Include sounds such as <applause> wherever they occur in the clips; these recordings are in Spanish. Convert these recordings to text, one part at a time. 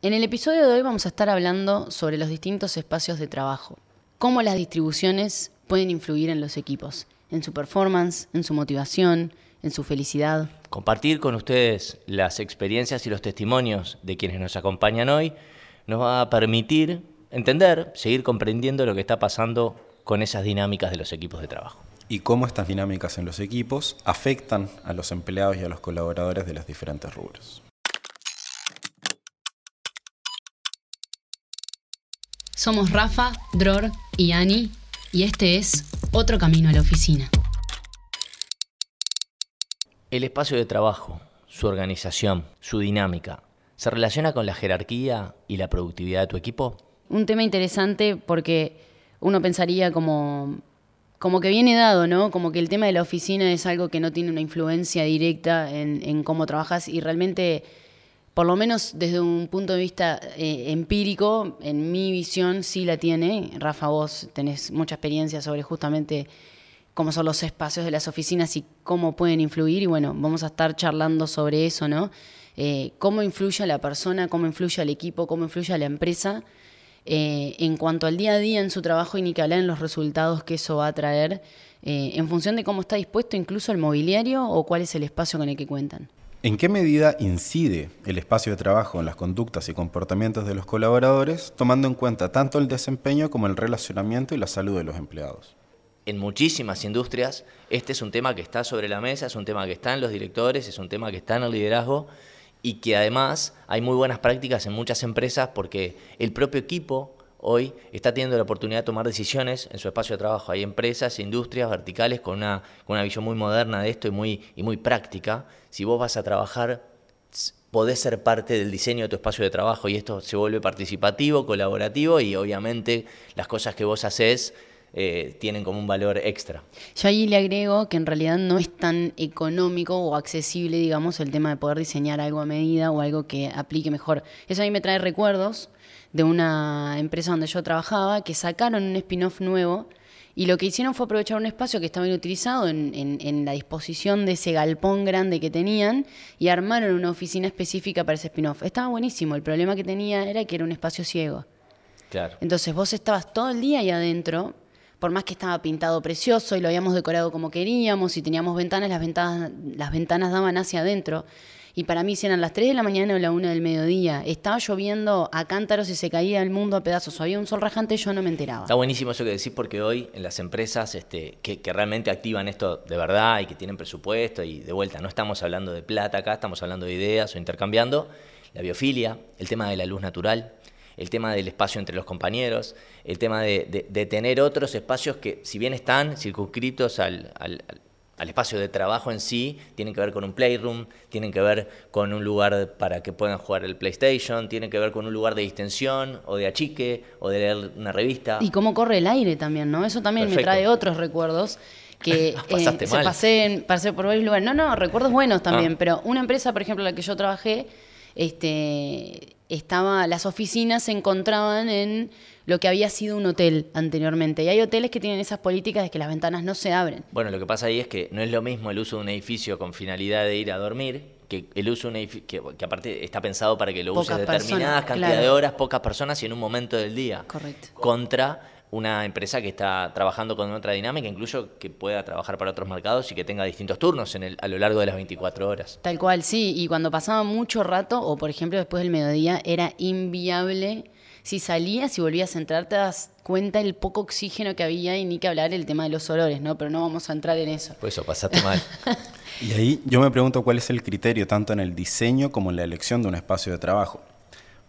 En el episodio de hoy vamos a estar hablando sobre los distintos espacios de trabajo, cómo las distribuciones pueden influir en los equipos, en su performance, en su motivación, en su felicidad. Compartir con ustedes las experiencias y los testimonios de quienes nos acompañan hoy nos va a permitir entender, seguir comprendiendo lo que está pasando con esas dinámicas de los equipos de trabajo. Y cómo estas dinámicas en los equipos afectan a los empleados y a los colaboradores de los diferentes rubros. Somos Rafa, Dror y Ani y este es Otro Camino a la Oficina. El espacio de trabajo, su organización, su dinámica, ¿se relaciona con la jerarquía y la productividad de tu equipo? Un tema interesante porque uno pensaría como, como que viene dado, ¿no? Como que el tema de la oficina es algo que no tiene una influencia directa en, en cómo trabajas y realmente, por lo menos desde un punto de vista eh, empírico, en mi visión sí la tiene. Rafa, vos tenés mucha experiencia sobre justamente cómo son los espacios de las oficinas y cómo pueden influir. Y bueno, vamos a estar charlando sobre eso, ¿no? Eh, cómo influye a la persona, cómo influye al equipo, cómo influye a la empresa eh, en cuanto al día a día en su trabajo y ni que hablar en los resultados que eso va a traer, eh, en función de cómo está dispuesto incluso el mobiliario o cuál es el espacio con el que cuentan. ¿En qué medida incide el espacio de trabajo en las conductas y comportamientos de los colaboradores, tomando en cuenta tanto el desempeño como el relacionamiento y la salud de los empleados? en muchísimas industrias, este es un tema que está sobre la mesa, es un tema que está en los directores, es un tema que está en el liderazgo y que además hay muy buenas prácticas en muchas empresas porque el propio equipo hoy está teniendo la oportunidad de tomar decisiones en su espacio de trabajo. Hay empresas, industrias verticales con una, visión muy moderna de esto y muy, práctica. Si vos vas a trabajar, podés ser parte del diseño de tu espacio de trabajo y esto se vuelve participativo, colaborativo y obviamente las cosas que vos haces eh, tienen como un valor extra. Yo ahí le agrego que en realidad no es tan económico o accesible, digamos, el tema de poder diseñar algo a medida o algo que aplique mejor. Eso a me trae recuerdos de una empresa donde yo trabajaba que sacaron un spin-off nuevo y lo que hicieron fue aprovechar un espacio que estaba inutilizado en, en, la disposición de ese galpón grande que tenían y armaron una oficina específica para ese spin-off. Estaba buenísimo, el problema que tenía era que era un espacio ciego. Claro. Entonces vos estabas todo el día ahí adentro por más que estaba pintado precioso y lo habíamos decorado como queríamos y teníamos ventanas, las ventanas, las ventanas daban hacia adentro. Y para mí, si eran las 3 de la mañana o la 1 del mediodía, estaba lloviendo a cántaros y se caía el mundo a pedazos, había un sol rajante, yo no me enteraba. Está buenísimo eso que decís, porque hoy en las empresas este, que, realmente activan esto de verdad y que tienen presupuesto, y de vuelta, no estamos hablando de plata acá, estamos hablando de ideas o intercambiando, la biofilia, el tema de la luz natural, el tema del espacio entre los compañeros, el tema de, tener otros espacios que, si bien están circunscritos al, espacio de trabajo en sí, tienen que ver con un playroom, tienen que ver con un lugar para que puedan jugar el PlayStation, tienen que ver con un lugar de distensión o de achique o de leer una revista. Y cómo corre el aire también, ¿no? Eso también me trae otros recuerdos que <laughs> eh, se pasé, pasé, por varios lugares. No, no, recuerdos buenos también, ah. pero una empresa, por ejemplo, en la que yo trabajé, este, estaba, las oficinas se encontraban en lo que había sido un hotel anteriormente. Y hay hoteles que tienen esas políticas de que las ventanas no se abren. Bueno, lo que pasa ahí es que no es lo mismo el uso de un edificio con finalidad de ir a dormir que el uso de un edificio, que, aparte está pensado para que lo use determinadas cantidades de horas, pocas personas y en un momento del día. Correcto. Contra una empresa que está trabajando con otra dinámica, incluso que pueda trabajar para otros mercados y que tenga distintos turnos en el, a lo largo de las 24 horas. Tal cual, sí. Y cuando pasaba mucho rato, o por ejemplo después del mediodía, era inviable. Si salías y volvías a entrar, te das cuenta el poco oxígeno que había y ni que hablar el tema de los olores, ¿no? Pero no vamos a entrar en eso. Pues eso, pasaste mal. <laughs> y ahí yo me pregunto cuál es el criterio tanto en el diseño como en la elección de un espacio de trabajo.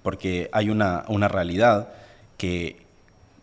Porque hay una, una realidad que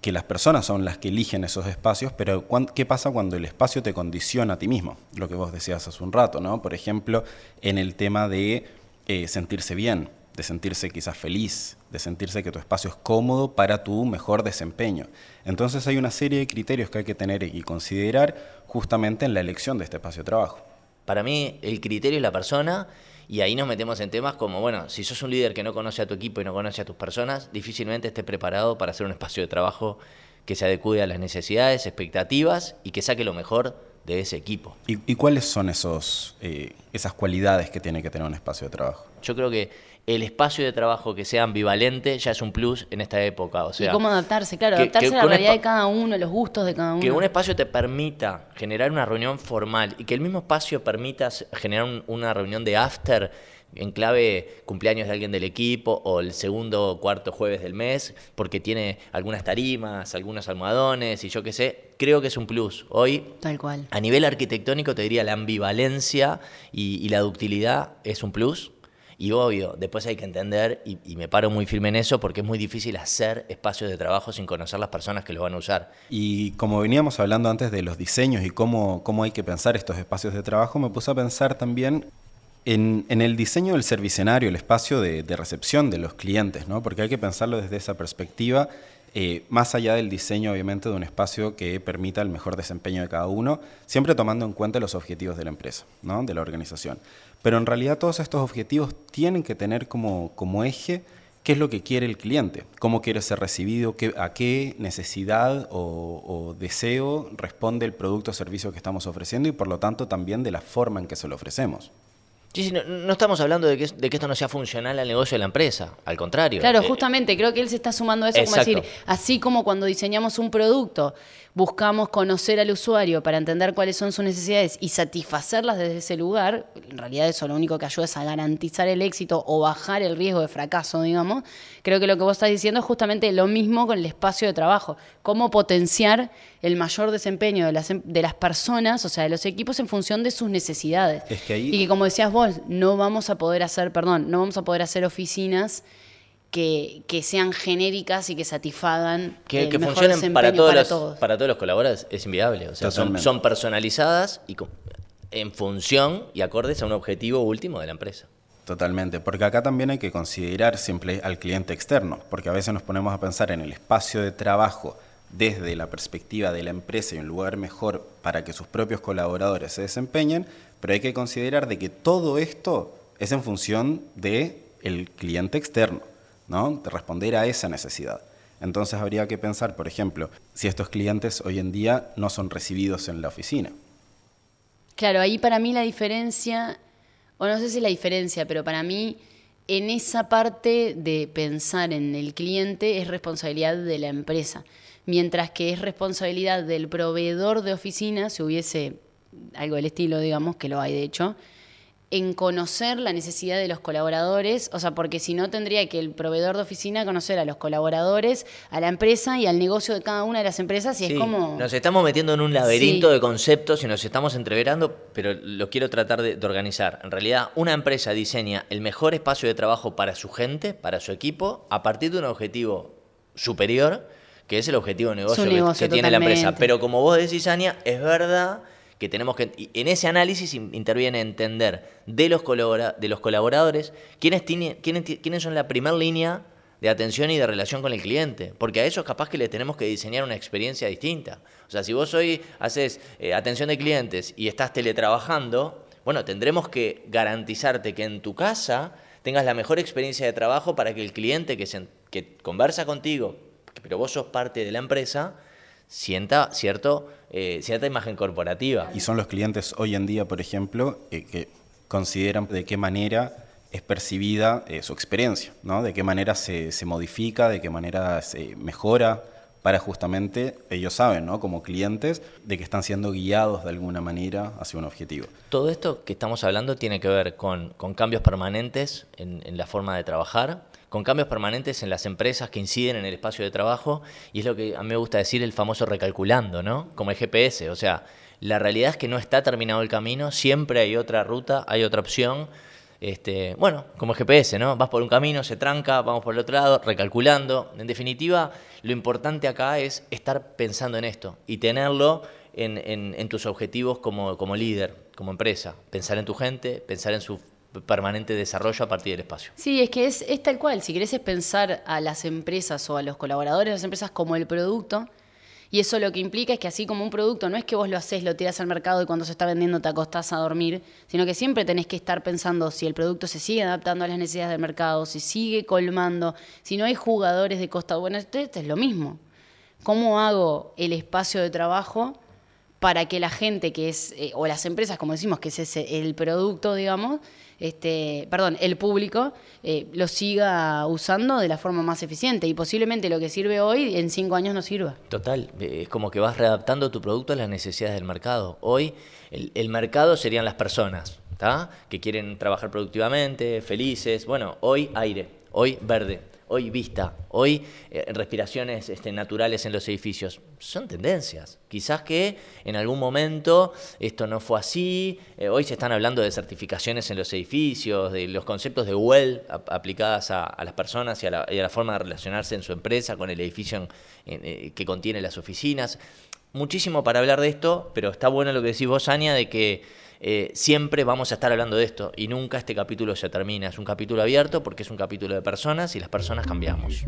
que las personas son las que eligen esos espacios, pero ¿qué pasa cuando el espacio te condiciona a ti mismo? Lo que vos decías hace un rato, ¿no? Por ejemplo, en el tema de eh, sentirse bien, de sentirse quizás feliz, de sentirse que tu espacio es cómodo para tu mejor desempeño. Entonces hay una serie de criterios que hay que tener y considerar justamente en la elección de este espacio de trabajo. Para mí el criterio es la persona y ahí nos metemos en temas como, bueno, si sos un líder que no conoce a tu equipo y no conoce a tus personas, difícilmente estés preparado para hacer un espacio de trabajo que se adecue a las necesidades, expectativas y que saque lo mejor de ese equipo. ¿Y, cuáles son esos, eh, esas cualidades que tiene que tener un espacio de trabajo? Yo creo que el espacio de trabajo que sea ambivalente ya es un plus en esta época. O sea, y cómo adaptarse, claro, que- adaptarse que a la realidad de cada uno, los gustos de cada uno. que un espacio te permita generar una reunión formal y que el mismo espacio permita generar un- una reunión de after en clave cumpleaños de alguien del equipo o el segundo o cuarto jueves del mes, porque tiene algunas tarimas, algunos almohadones y yo qué sé, creo que es un plus. Hoy Tal cual. a nivel arquitectónico te diría la ambivalencia y, y la ductilidad es un plus. Y obvio, después hay que entender, y, me paro muy firme en eso, porque es muy difícil hacer espacios de trabajo sin conocer las personas que los van a usar. Y como veníamos hablando antes de los diseños y cómo, cómo hay que pensar estos espacios de trabajo, me puse a pensar también en, en el diseño del servicenario, el espacio de, de recepción de los clientes, ¿no? porque hay que pensarlo desde esa perspectiva, eh, más allá del diseño obviamente de un espacio que permita el mejor desempeño de cada uno, siempre tomando en cuenta los objetivos de la empresa, ¿no? de la organización. Pero en realidad todos estos objetivos tienen que tener como, como eje qué es lo que quiere el cliente, cómo quiere ser recibido, a qué necesidad o deseo responde el producto o servicio que estamos ofreciendo y por lo tanto también de la forma en que se lo ofrecemos. Sí, sí, no, no estamos hablando de que, de que esto no sea funcional al negocio de la empresa, al contrario. Claro, Eh, justamente, creo que él se está sumando a eso, como decir, así como cuando diseñamos un producto, buscamos conocer al usuario para entender cuáles son sus necesidades y satisfacerlas desde ese lugar, en realidad eso lo único que ayuda es a garantizar el éxito o bajar el riesgo de fracaso, digamos, creo que lo que vos estás diciendo es justamente lo mismo con el espacio de trabajo, cómo potenciar el mayor desempeño de las, em- de las personas, o sea, de los equipos en función de sus necesidades. Es que ahí- Y que como decías vos, no vamos a poder hacer, perdón, no vamos a poder hacer oficinas que, que sean genéricas y que satisfagan Que, el que mejor funcionen desempeño para todos, para los, todos. para todos los colaboradores es inviable. O sea, son, son personalizadas y con- en función y acordes a un objetivo último de la empresa. Totalmente, porque acá también hay que considerar siempre al cliente externo, porque a veces nos ponemos a pensar en el espacio de trabajo desde la perspectiva de la empresa y un lugar mejor para que sus propios colaboradores se desempeñen, pero hay que considerar de que todo esto es en función de el cliente externo, ¿no? De responder a esa necesidad. Entonces habría que pensar, por ejemplo, si estos clientes hoy en día no son recibidos en la oficina. Claro, ahí para mí la diferencia, o no sé si la diferencia, pero para mí en esa parte de pensar en el cliente es responsabilidad de la empresa, mientras que es responsabilidad del proveedor de oficina, si hubiese algo del estilo, digamos, que lo hay de hecho, en conocer la necesidad de los colaboradores, o sea, porque si no tendría que el proveedor de oficina conocer a los colaboradores, a la empresa y al negocio de cada una de las empresas y Sí, es como... Nos estamos metiendo en un laberinto Sí. de conceptos y nos estamos entreverando, pero lo quiero tratar de, de organizar. En realidad, una empresa diseña el mejor espacio de trabajo para su gente, para su equipo, a partir de un objetivo superior, que es el objetivo de negocio, que- que, tiene la empresa. Pero como vos decís, Ania, es verdad que tenemos que, en ese análisis in- interviene entender de los, de los colaboradores quiénes, tiene- quiénes, quiénes son la primera línea de atención y de relación con el cliente, porque a ellos capaz que le tenemos que diseñar una experiencia distinta. O sea, si vos hoy haces eh, atención de clientes y estás teletrabajando, bueno, tendremos que garantizarte que en tu casa tengas la mejor experiencia de trabajo para que el cliente que, se- que conversa contigo, pero vos sos parte de la empresa, sienta cierto, eh, cierta imagen corporativa. Y son los clientes hoy en día, por ejemplo, eh, que consideran de qué manera es percibida eh, su experiencia, ¿no? De qué manera se, se modifica, de qué manera se mejora, para justamente, ellos saben, ¿no? Como clientes, de que están siendo guiados de alguna manera hacia un objetivo. Todo esto que estamos hablando tiene que ver con, cambios permanentes en, en la forma de trabajar, con cambios permanentes en las empresas que inciden en el espacio de trabajo, y es lo que a mí me gusta decir el famoso recalculando, ¿no? Como el GPS, o sea, la realidad es que no está terminado el camino, siempre hay otra ruta, hay otra opción. Este, bueno, como el GPS, ¿no? Vas por un camino, se tranca, vamos por el otro lado, recalculando. En definitiva, lo importante acá es estar pensando en esto y tenerlo en, tus objetivos como, líder, como empresa. Pensar en tu gente, pensar en su permanente desarrollo a partir del espacio. Sí, es que es, es tal cual. Si querés pensar a las empresas o a los colaboradores de las empresas como el producto, y eso lo que implica es que así como un producto, no es que vos lo haces, lo tiras al mercado y cuando se está vendiendo te acostás a dormir, sino que siempre tenés que estar pensando si el producto se sigue adaptando a las necesidades del mercado, si sigue colmando, si no hay jugadores de costa. Bueno, esto, esto es lo mismo. ¿Cómo hago el espacio de trabajo para que la gente que es, eh, o las empresas, como decimos, que es el producto, digamos, este, perdón, el público eh, lo siga usando de la forma más eficiente y posiblemente lo que sirve hoy en cinco años no sirva. Total, eh, es como que vas readaptando tu producto a las necesidades del mercado. Hoy el, mercado serían las personas, que quieren trabajar productivamente, felices. Bueno, hoy aire, hoy verde hoy vista, hoy eh, respiraciones este, naturales en los edificios. Son tendencias. Quizás que en algún momento esto no fue así. Eh, hoy se están hablando de certificaciones en los edificios, de los conceptos de WELL aplicadas a, las personas y a, la, forma de relacionarse en su empresa con el edificio eh, que contiene las oficinas. Muchísimo para hablar de esto, pero está bueno lo que decís vos, Ania, de que eh, siempre vamos a estar hablando de esto y nunca este capítulo se termina. Es un capítulo abierto porque es un capítulo de personas y las personas cambiamos.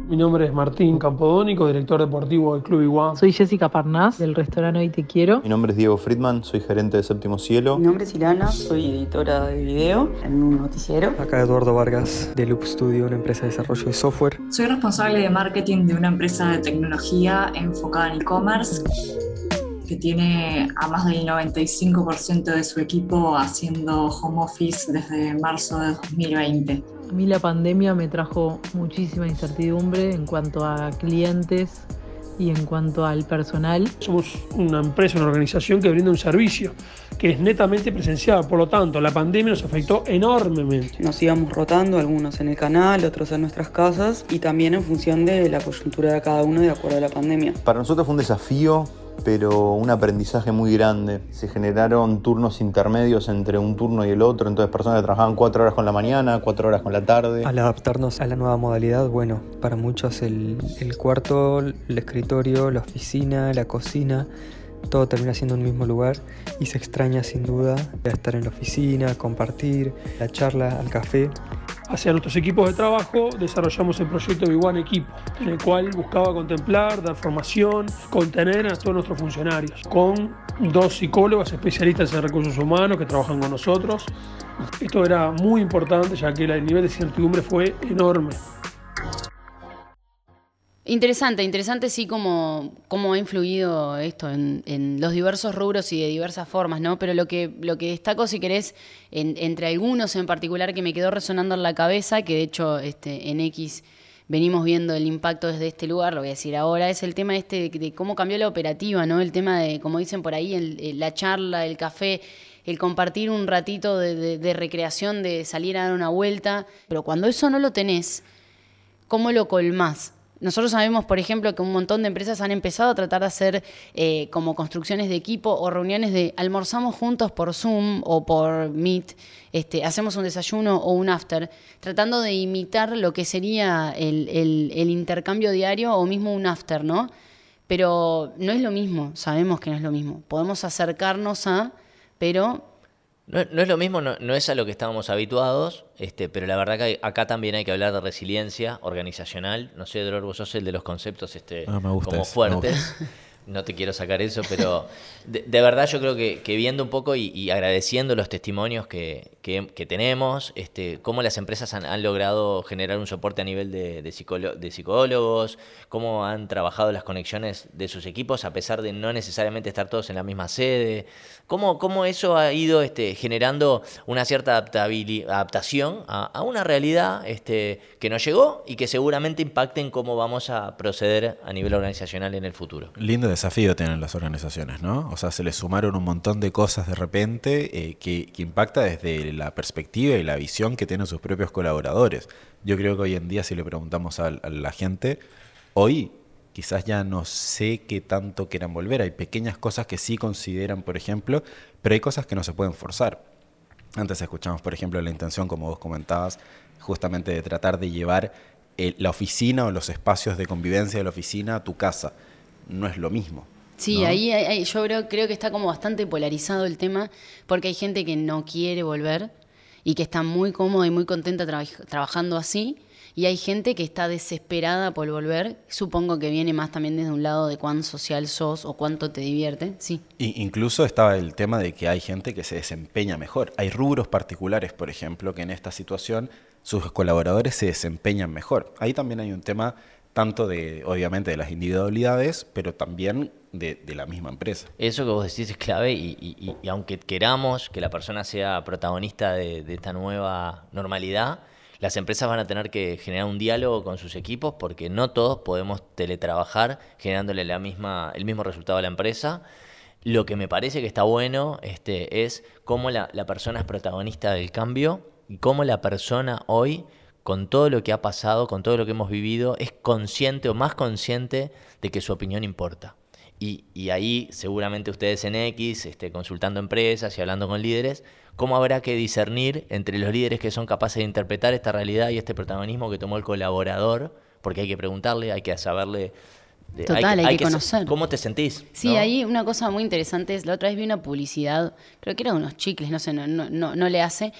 Mi nombre es Martín Campodónico, director deportivo del Club Iguá. Soy Jessica Parnás, del restaurante Hoy Te Quiero. Mi nombre es Diego Friedman, soy gerente de Séptimo Cielo. Mi nombre es Ilana, soy editora de video en un noticiero. Acá Eduardo Vargas, de Loop Studio, una empresa de desarrollo de software. Soy responsable de marketing de una empresa de tecnología enfocada en e-commerce que tiene a más del 95% de su equipo haciendo home office desde marzo de 2020. A mí la pandemia me trajo muchísima incertidumbre en cuanto a clientes y en cuanto al personal. Somos una empresa, una organización que brinda un servicio que es netamente presencial, por lo tanto la pandemia nos afectó enormemente. Nos íbamos rotando, algunos en el canal, otros en nuestras casas y también en función de la coyuntura de cada uno de acuerdo a la pandemia. Para nosotros fue un desafío pero un aprendizaje muy grande. Se generaron turnos intermedios entre un turno y el otro, entonces personas que trabajaban cuatro horas con la mañana, cuatro horas con la tarde. Al adaptarnos a la nueva modalidad, bueno, para muchos el, el cuarto, el escritorio, la oficina, la cocina, todo termina siendo un mismo lugar y se extraña sin duda estar en la oficina, compartir, la charla, al café hacia nuestros equipos de trabajo desarrollamos el proyecto B1 Equipo, en el cual buscaba contemplar, dar formación, contener a todos nuestros funcionarios, con dos psicólogos especialistas en recursos humanos que trabajan con nosotros. Esto era muy importante ya que el nivel de incertidumbre fue enorme. Interesante, interesante sí cómo, cómo ha influido esto en, los diversos rubros y de diversas formas, ¿no? Pero lo que, lo que destaco, si querés, entre algunos en particular que me quedó resonando en la cabeza, que de hecho este, en X venimos viendo el impacto desde este lugar, lo voy a decir ahora, es el tema este de, cómo cambió la operativa, ¿no? El tema de, como dicen por ahí, la charla, el café, el compartir un ratito de, de recreación, de salir a dar una vuelta. Pero cuando eso no lo tenés, ¿cómo lo colmás? Nosotros sabemos, por ejemplo, que un montón de empresas han empezado a tratar de hacer eh, como construcciones de equipo o reuniones de almorzamos juntos por Zoom o por Meet, este, hacemos un desayuno o un after, tratando de imitar lo que sería el, el intercambio diario o mismo un after, ¿no? Pero no es lo mismo, sabemos que no es lo mismo. Podemos acercarnos a, pero no, es lo mismo, no, es a lo que estábamos habituados, este, pero la verdad que acá también hay que hablar de resiliencia organizacional. No sé, Dror, vos sos el de los conceptos este, ah, como fuertes. <laughs> no te quiero sacar eso, pero de, verdad yo creo que, viendo un poco y, agradeciendo los testimonios que, tenemos, este, cómo las empresas han, logrado generar un soporte a nivel de, de, psicólogos, cómo han trabajado las conexiones de sus equipos a pesar de no necesariamente estar todos en la misma sede, cómo, cómo eso ha ido este, generando una cierta adaptación a, una realidad este, que nos llegó y que seguramente impacte en cómo vamos a proceder a nivel organizacional en el futuro. Lindo desafío tienen las organizaciones, ¿no? O sea, se les sumaron un montón de cosas de repente eh, que, que, impacta desde la perspectiva y la visión que tienen sus propios colaboradores. Yo creo que hoy en día si le preguntamos a, la gente, hoy quizás ya no sé qué tanto quieran volver. Hay pequeñas cosas que sí consideran, por ejemplo, pero hay cosas que no se pueden forzar. Antes escuchamos, por ejemplo, la intención, como vos comentabas, justamente de tratar de llevar eh, la oficina o los espacios de convivencia de la oficina a tu casa no es lo mismo. Sí, ahí, yo creo, creo que está como bastante polarizado el tema, porque hay gente que no quiere volver y que está muy cómoda y muy contenta trabajando así, y hay gente que está desesperada por volver. Supongo que viene más también desde un lado de cuán social sos o cuánto te divierte, sí. incluso estaba el tema de que hay gente que se desempeña mejor. Hay rubros particulares, por ejemplo, que en esta situación sus colaboradores se desempeñan mejor. Ahí también hay un tema tanto de, obviamente, de las individualidades, pero también de, la misma empresa. Eso que vos decís es clave y, aunque queramos que la persona sea protagonista de, esta nueva normalidad, las empresas van a tener que generar un diálogo con sus equipos porque no todos podemos teletrabajar generándole la misma, el mismo resultado a la empresa. Lo que me parece que está bueno este, es cómo la, la persona es protagonista del cambio y cómo la persona hoy con todo lo que ha pasado, con todo lo que hemos vivido, es consciente o más consciente de que su opinión importa. Y, ahí seguramente ustedes en X, este, consultando empresas y hablando con líderes, ¿cómo habrá que discernir entre los líderes que son capaces de interpretar esta realidad y este protagonismo que tomó el colaborador? Porque hay que preguntarle, hay que saberle... Total, hay, que, conocer. ¿Cómo te sentís? Sí, ahí una cosa muy interesante es, la otra vez vi una publicidad, creo que eran unos chicles, no sé, no, no, no le hace,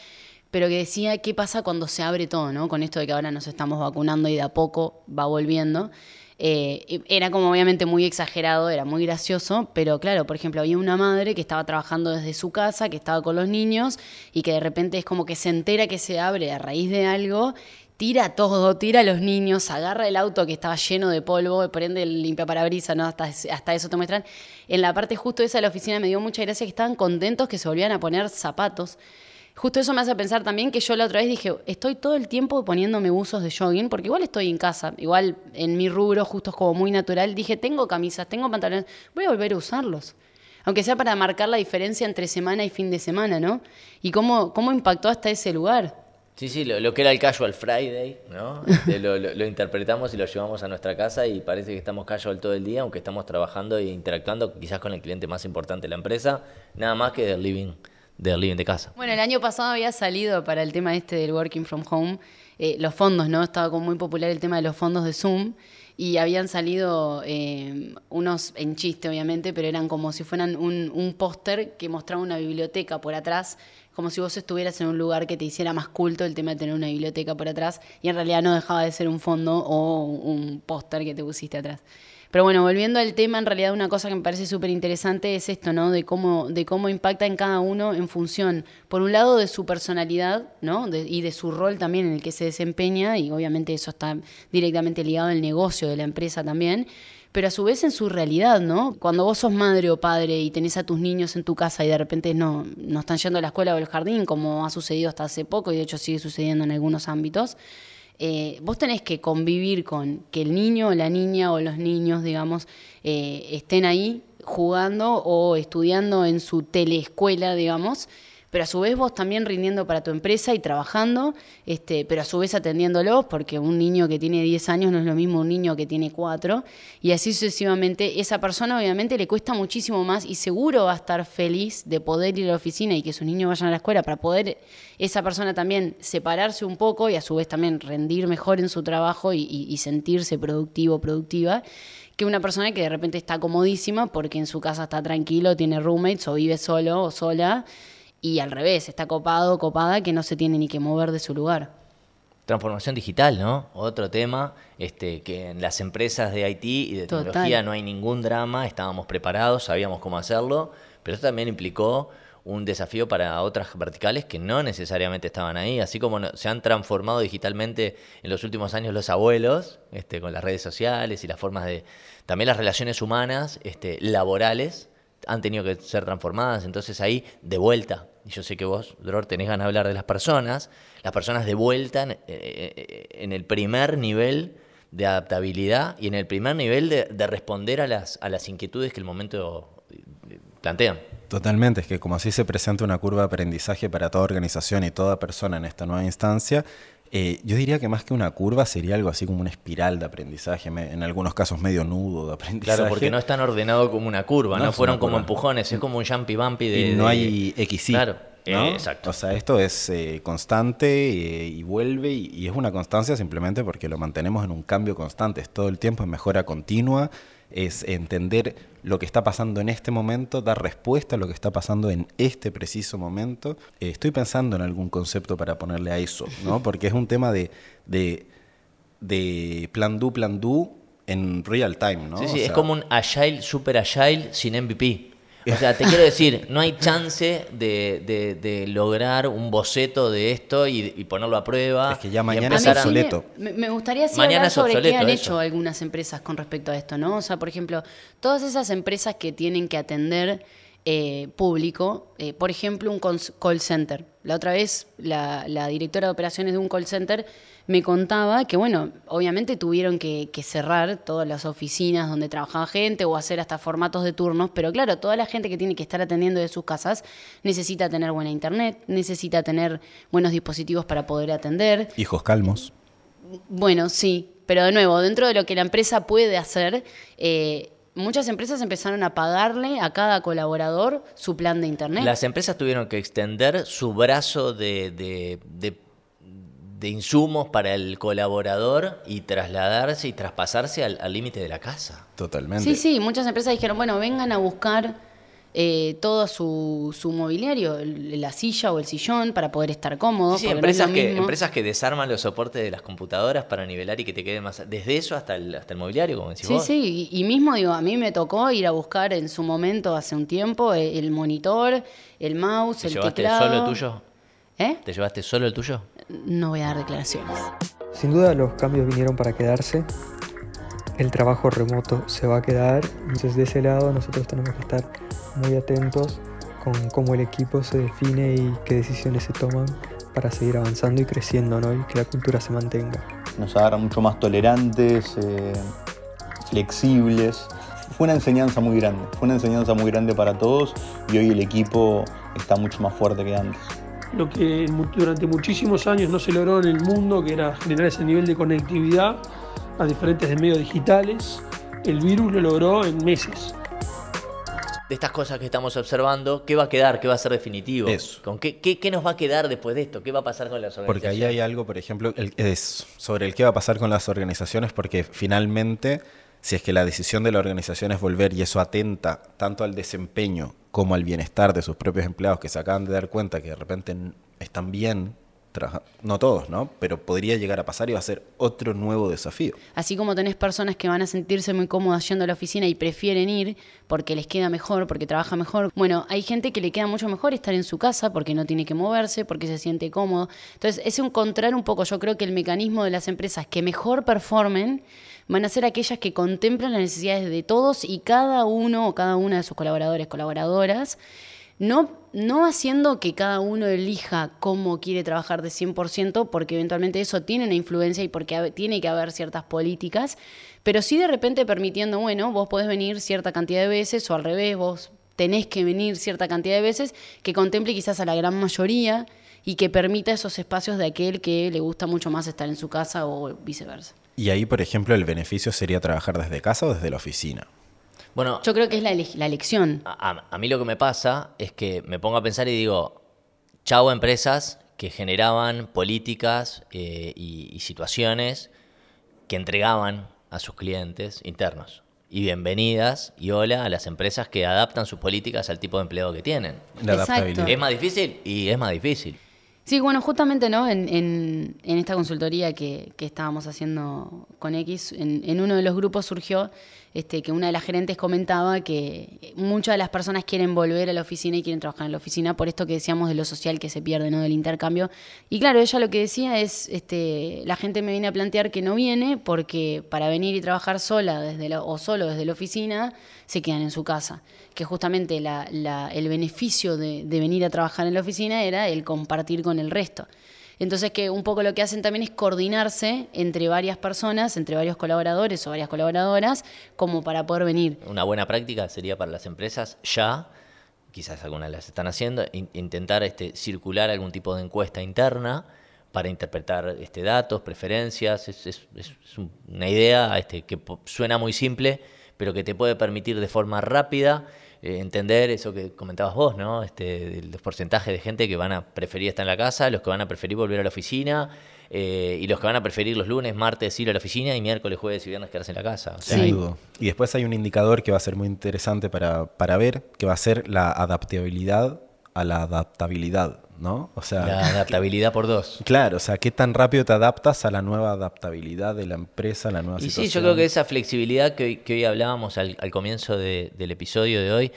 pero que decía qué pasa cuando se abre todo, ¿no? Con esto de que ahora nos estamos vacunando y de a poco va volviendo. Eh, era como obviamente muy exagerado, era muy gracioso, pero claro, por ejemplo, había una madre que estaba trabajando desde su casa, que estaba con los niños y que de repente es como que se entera que se abre a raíz de algo tira todo, tira a los niños, agarra el auto que estaba lleno de polvo, prende el limpiaparabrisas, ¿no? Hasta, hasta eso te muestran. En la parte justo esa de la oficina me dio mucha gracia que estaban contentos que se volvían a poner zapatos. Justo eso me hace pensar también que yo la otra vez dije, estoy todo el tiempo poniéndome usos de jogging, porque igual estoy en casa, igual en mi rubro, justo es como muy natural, dije, tengo camisas, tengo pantalones, voy a volver a usarlos. Aunque sea para marcar la diferencia entre semana y fin de semana, ¿no? Y cómo, cómo impactó hasta ese lugar. Sí, sí, lo, que era el Casual Friday, ¿no? <laughs> Este, lo, lo, interpretamos y lo llevamos a nuestra casa y parece que estamos casual todo el día, aunque estamos trabajando e interactuando quizás con el cliente más importante de la empresa, nada más que del living del living de casa. Bueno, el año pasado había salido para el tema este del working from home eh, los fondos, ¿no? Estaba como muy popular el tema de los fondos de Zoom y habían salido eh, unos en chiste, obviamente, pero eran como si fueran un, un póster que mostraba una biblioteca por atrás, como si vos estuvieras en un lugar que te hiciera más culto el tema de tener una biblioteca por atrás y en realidad no dejaba de ser un fondo o un póster que te pusiste atrás. Pero bueno, volviendo al tema, en realidad una cosa que me parece súper interesante es esto, ¿no? De cómo, de cómo impacta en cada uno en función, por un lado, de su personalidad, ¿no? y de su rol también en el que se desempeña, y obviamente eso está directamente ligado al negocio de la empresa también pero a su vez en su realidad, ¿no? Cuando vos sos madre o padre y tenés a tus niños en tu casa y de repente no, no están yendo a la escuela o al jardín, como ha sucedido hasta hace poco y de hecho sigue sucediendo en algunos ámbitos, eh, vos tenés que convivir con que el niño o la niña o los niños, digamos, eh, estén ahí jugando o estudiando en su teleescuela, digamos, pero a su vez vos también rindiendo para tu empresa y trabajando, este, pero a su vez atendiéndolos, porque un niño que tiene 10 años no es lo mismo un niño que tiene 4, y así sucesivamente, esa persona obviamente le cuesta muchísimo más y seguro va a estar feliz de poder ir a la oficina y que sus niños vayan a la escuela para poder esa persona también separarse un poco y a su vez también rendir mejor en su trabajo y, sentirse productivo, productiva que una persona que de repente está comodísima porque en su casa está tranquilo, tiene roommates o vive solo o sola y al revés, está copado, copada, que no se tiene ni que mover de su lugar. Transformación digital, ¿no? Otro tema, este, que en las empresas de IT y de tecnología no hay ningún drama, estábamos preparados, sabíamos cómo hacerlo, pero eso también implicó un desafío para otras verticales que no necesariamente estaban ahí, así como se han transformado digitalmente en los últimos años los abuelos, este, con las redes sociales y las formas de, también las relaciones humanas, este, laborales, han tenido que ser transformadas, entonces ahí de vuelta, y yo sé que vos, Dror, tenés ganas de hablar de las personas, las personas de vuelta en, eh, eh, el primer nivel de adaptabilidad y en el primer nivel de, responder a las, a las inquietudes que el momento eh, plantean. Totalmente, es que como así se presenta una curva de aprendizaje para toda organización y toda persona en esta nueva instancia, eh, yo diría que más que una curva sería algo así como una espiral de aprendizaje, en algunos casos medio nudo de aprendizaje. Claro, porque no es tan ordenado como una curva, no, fueron como empujones, es como un jumpy bumpy de... Y no hay XY. Claro, exacto. O sea, esto es eh, constante eh, y vuelve y, y, es una constancia simplemente porque lo mantenemos en un cambio constante, es todo el tiempo en mejora continua es entender lo que está pasando en este momento, dar respuesta a lo que está pasando en este preciso momento. Eh, estoy pensando en algún concepto para ponerle a eso, ¿no? <laughs> Porque es un tema de, de, plan do, plan do en real time, ¿no? Sí, sí, es como un agile, super agile sin MVP. O sea, te quiero decir, no hay chance de, de- de lograr un boceto de esto y, y ponerlo a prueba. Es que ya mañana sí obsoleto. Me, me gustaría sí Mañana hablar es sobre qué han eso. hecho algunas empresas con respecto a esto, ¿no? O sea, por ejemplo, todas esas empresas que tienen que atender eh, público, eh, por ejemplo, un call center. La otra vez, la, la directora de operaciones de un call center me contaba que, bueno, obviamente tuvieron que, que cerrar todas las oficinas donde trabajaba gente o hacer hasta formatos de turnos, pero claro, toda la gente que tiene que estar atendiendo de sus casas necesita tener buena internet, necesita tener buenos dispositivos para poder atender. Hijos calmos. Bueno, sí, pero de nuevo, dentro de lo que la empresa puede hacer, eh, muchas empresas empezaron a pagarle a cada colaborador su plan de internet. Las empresas tuvieron que extender su brazo de, de- de- de insumos para el colaborador y trasladarse y traspasarse al al límite de la casa. Totalmente. Sí, sí, muchas empresas dijeron, bueno, vengan a buscar eh, todo su, su mobiliario, el- la silla o el sillón para poder estar cómodo. Sí, sí, porque no es lo empresas, que, mismo. empresas que desarman los soportes de las computadoras para nivelar y que te quede más... Desde eso hasta el, hasta el mobiliario, como decís Sí, vos. sí, y, y mismo digo, a mí me tocó ir a buscar en su momento, hace un tiempo, eh, el monitor, el mouse, ¿Te el llevaste teclado. solo el tuyo? ¿Eh? ¿Te llevaste solo el tuyo? No voy a dar declaraciones. Sin duda los cambios vinieron para quedarse. El trabajo remoto se va a quedar. Entonces de ese lado nosotros tenemos que estar muy atentos con cómo el equipo se define y qué decisiones se toman para seguir avanzando y creciendo ¿no? y que la cultura se mantenga. Nos agarran mucho más tolerantes, eh, flexibles. Fue una enseñanza muy grande, fue una enseñanza muy grande para todos y hoy el equipo está mucho más fuerte que antes. Lo que durante muchísimos años no se logró en el mundo, que era generar ese nivel de conectividad a diferentes medios digitales, el virus lo logró en meses. De estas cosas que estamos observando, ¿qué va a quedar? ¿Qué va a ser definitivo? Eso. ¿Con qué, qué, qué nos va a quedar después de esto? ¿Qué va a pasar con las organizaciones? Porque ahí hay algo, por ejemplo, el- es sobre el qué va a pasar con las organizaciones, porque finalmente, si es que la decisión de la organización es volver y eso atenta tanto al desempeño como al bienestar de sus propios empleados que se acaban de dar cuenta que de repente están bien, no todos, ¿no? Pero podría llegar a pasar y va a ser otro nuevo desafío. Así como tenés personas que van a sentirse muy cómodas yendo a la oficina y prefieren ir porque les queda mejor, porque trabaja mejor. Bueno, hay gente que le queda mucho mejor estar en su casa porque no tiene que moverse, porque se siente cómodo. Entonces, es encontrar un poco, yo creo que el mecanismo de las empresas que mejor performen van a ser aquellas que contemplan las necesidades de todos y cada uno o cada una de sus colaboradores, colaboradoras, no, no haciendo que cada uno elija cómo quiere trabajar de 100%, porque eventualmente eso tiene una influencia y porque tiene que haber ciertas políticas, pero sí de repente permitiendo, bueno, vos podés venir cierta cantidad de veces o al revés, vos tenés que venir cierta cantidad de veces, que contemple quizás a la gran mayoría y que permita esos espacios de aquel que le gusta mucho más estar en su casa o viceversa. Y ahí, por ejemplo, el beneficio sería trabajar desde casa o desde la oficina. Bueno, Yo creo que es la, la elección. a, a- a mí lo que me pasa es que me pongo a pensar y digo, chavo empresas que generaban políticas eh, y, y situaciones que entregaban a sus clientes internos. Y bienvenidas y hola a las empresas que adaptan sus políticas al tipo de empleo que tienen. La adaptabilidad. Es más difícil y es más difícil. Sí, bueno, justamente ¿no? en, en- en esta consultoría que, que estábamos haciendo con X, en, en uno de los grupos surgió este, que una de las gerentes comentaba que muchas de las personas quieren volver a la oficina y quieren trabajar en la oficina por esto que decíamos de lo social que se pierde, ¿no? del intercambio. Y claro, ella lo que decía es, este, la gente me viene a plantear que no viene porque para venir y trabajar sola o solo desde la oficina se quedan en su casa. Que justamente el beneficio de venir a trabajar en la oficina era el compartir con el resto. Entonces que un poco lo que hacen también es coordinarse entre varias personas, entre varios colaboradores o varias colaboradoras, como para poder venir. Una buena práctica sería para las empresas ya, quizás algunas las están haciendo, in- intentar este, circular algún tipo de encuesta interna para interpretar este, datos, preferencias. Es, es- es un- una idea este, que suena muy simple, pero que te puede permitir de forma rápida eh, entender eso que comentabas vos, ¿no? Este, del porcentaje de gente que van a preferir estar en la casa, los que van a preferir volver a la oficina. eh, y los que van a preferir los lunes, martes ir a la oficina y miércoles, jueves y viernes quedarse en la casa. O sea, Sí. Sin duda. Y después hay un indicador que va a ser muy interesante para, para ver, que va a ser la adaptabilidad a la adaptabilidad, ¿no? O sea, La adaptabilidad por dos. claro, o sea, qué tan rápido te adaptas a la nueva adaptabilidad de la empresa, a la nueva Y sí, situación. yo creo que esa flexibilidad que hoy, que hoy hablábamos al, al comienzo de- del episodio de hoy,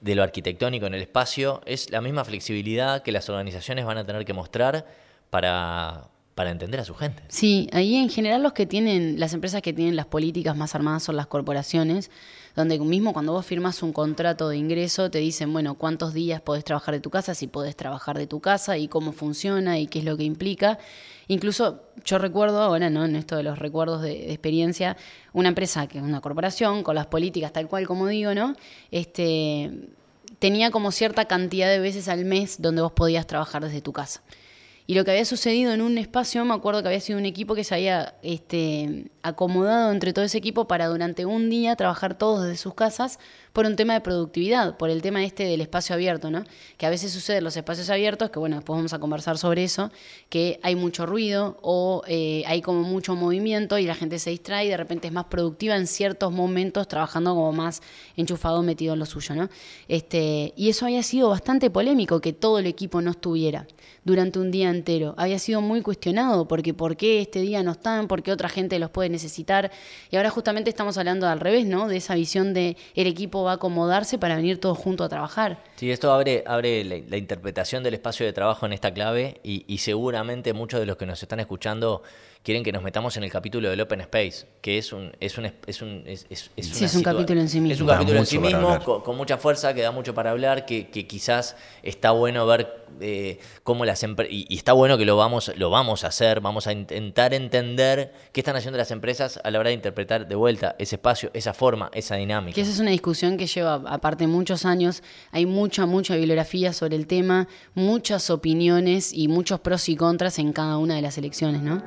de lo arquitectónico en el espacio, es la misma flexibilidad que las organizaciones van a tener que mostrar para, para entender a su gente. Sí, ahí en general los que tienen, las empresas que tienen las políticas más armadas son las corporaciones, donde mismo cuando vos firmas un contrato de ingreso te dicen, bueno, cuántos días podés trabajar de tu casa, si podés trabajar de tu casa y cómo funciona y qué es lo que implica. Incluso yo recuerdo ahora, ¿no? En esto de los recuerdos de, de experiencia, una empresa que es una corporación, con las políticas tal cual como digo, ¿no? Este tenía como cierta cantidad de veces al mes donde vos podías trabajar desde tu casa. Y lo que había sucedido en un espacio, me acuerdo que había sido un equipo que se había este, acomodado entre todo ese equipo para durante un día trabajar todos desde sus casas por un tema de productividad, por el tema este del espacio abierto, ¿no? Que a veces sucede en los espacios abiertos, que bueno, después vamos a conversar sobre eso, que hay mucho ruido o eh, hay como mucho movimiento y la gente se distrae y de repente es más productiva en ciertos momentos trabajando como más enchufado, metido en lo suyo, ¿no? Este, y eso había sido bastante polémico, que todo el equipo no estuviera durante un día entero. Había sido muy cuestionado porque por qué este día no están, por qué otra gente los puede necesitar. Y ahora justamente estamos hablando al revés, ¿no? De esa visión de el equipo va a acomodarse para venir todos juntos a trabajar. Sí, esto abre, abre la, interpretación del espacio de trabajo en esta clave y, y seguramente muchos de los que nos están escuchando quieren que nos metamos en el capítulo del Open Space, que es un es un es un es, es, sí, es un capítulo en sí mismo. Es un capítulo en sí mismo con, mucha fuerza que da mucho para hablar, que, que quizás está bueno ver eh, cómo las empresas y, y, está bueno que lo vamos lo vamos a hacer, vamos a intentar entender qué están haciendo las empresas a la hora de interpretar de vuelta ese espacio, esa forma, esa dinámica. Que esa es una discusión que lleva aparte muchos años, hay mucha mucha bibliografía sobre el tema, muchas opiniones y muchos pros y contras en cada una de las elecciones, ¿no?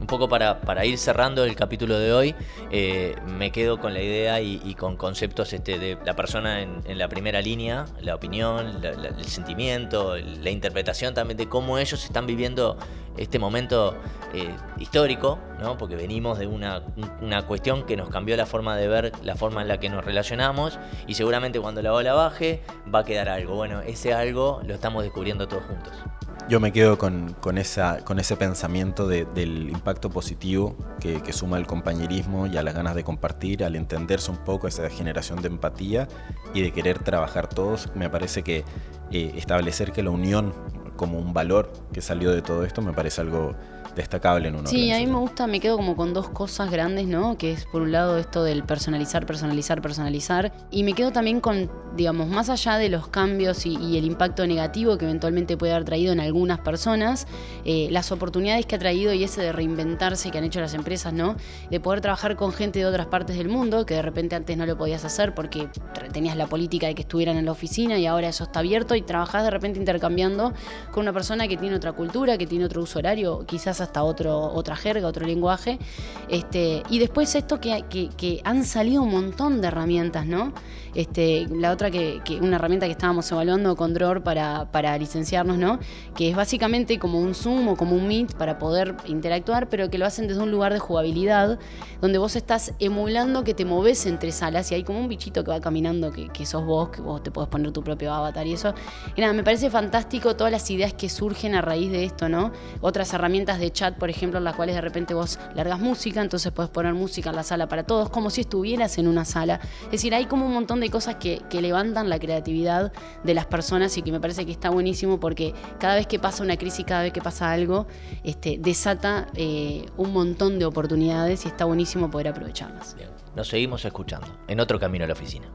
Un poco para, para, ir cerrando el capítulo de hoy, eh, me quedo con la idea y, con conceptos este, de la persona en, la primera línea, la opinión, el sentimiento, la interpretación también de cómo ellos están viviendo este momento eh, histórico, ¿no? porque venimos de una, una, cuestión que nos cambió la forma de ver, la forma en la que nos relacionamos, y seguramente cuando la ola baje va a quedar algo. Bueno, ese algo lo estamos descubriendo todos juntos. Yo me quedo con, con, esa, con ese pensamiento de, del impacto positivo que, suma el compañerismo y a las ganas de compartir, al entenderse un poco esa generación de empatía y de querer trabajar todos. Me parece que eh, establecer que la unión como un valor que salió de todo esto me parece algo destacable en una Sí, a mí me gusta, me quedo como con dos cosas grandes, ¿no? Que es por un lado esto del personalizar, personalizar, personalizar. Y me quedo también con, digamos, más allá de los cambios y, y el impacto negativo que eventualmente puede haber traído en algunas personas, eh, las oportunidades que ha traído y ese de reinventarse que han hecho las empresas, ¿no? De poder trabajar con gente de otras partes del mundo, que de repente antes no lo podías hacer porque tenías la política de que estuvieran en la oficina y ahora eso está abierto y trabajás de repente intercambiando con una persona que tiene otra cultura, que tiene otro uso horario, quizás hasta otro, otra jerga, otro lenguaje. Este, y después esto que, que, han salido un montón de herramientas, ¿no? Este, la otra que, que una herramienta que estábamos evaluando con Dror para, para licenciarnos, ¿no? Que es básicamente como un Zoom o como un Meet para poder interactuar, pero que lo hacen desde un lugar de jugabilidad, donde vos estás emulando que te moves entre salas y hay como un bichito que va caminando, que, que sos vos, que vos te podés poner tu propio avatar y eso. Y nada, me parece fantástico todas las ideas que surgen a raíz de esto, ¿no? Otras herramientas de chat, por ejemplo, en las cuales de repente vos largas música, entonces puedes poner música en la sala para todos, como si estuvieras en una sala. Es decir, hay como un montón de cosas que, que levantan la creatividad de las personas y que me parece que está buenísimo porque cada vez que pasa una crisis, cada vez que pasa algo, este, desata eh, un montón de oportunidades y está buenísimo poder aprovecharlas. Bien. Nos seguimos escuchando en otro camino a la oficina.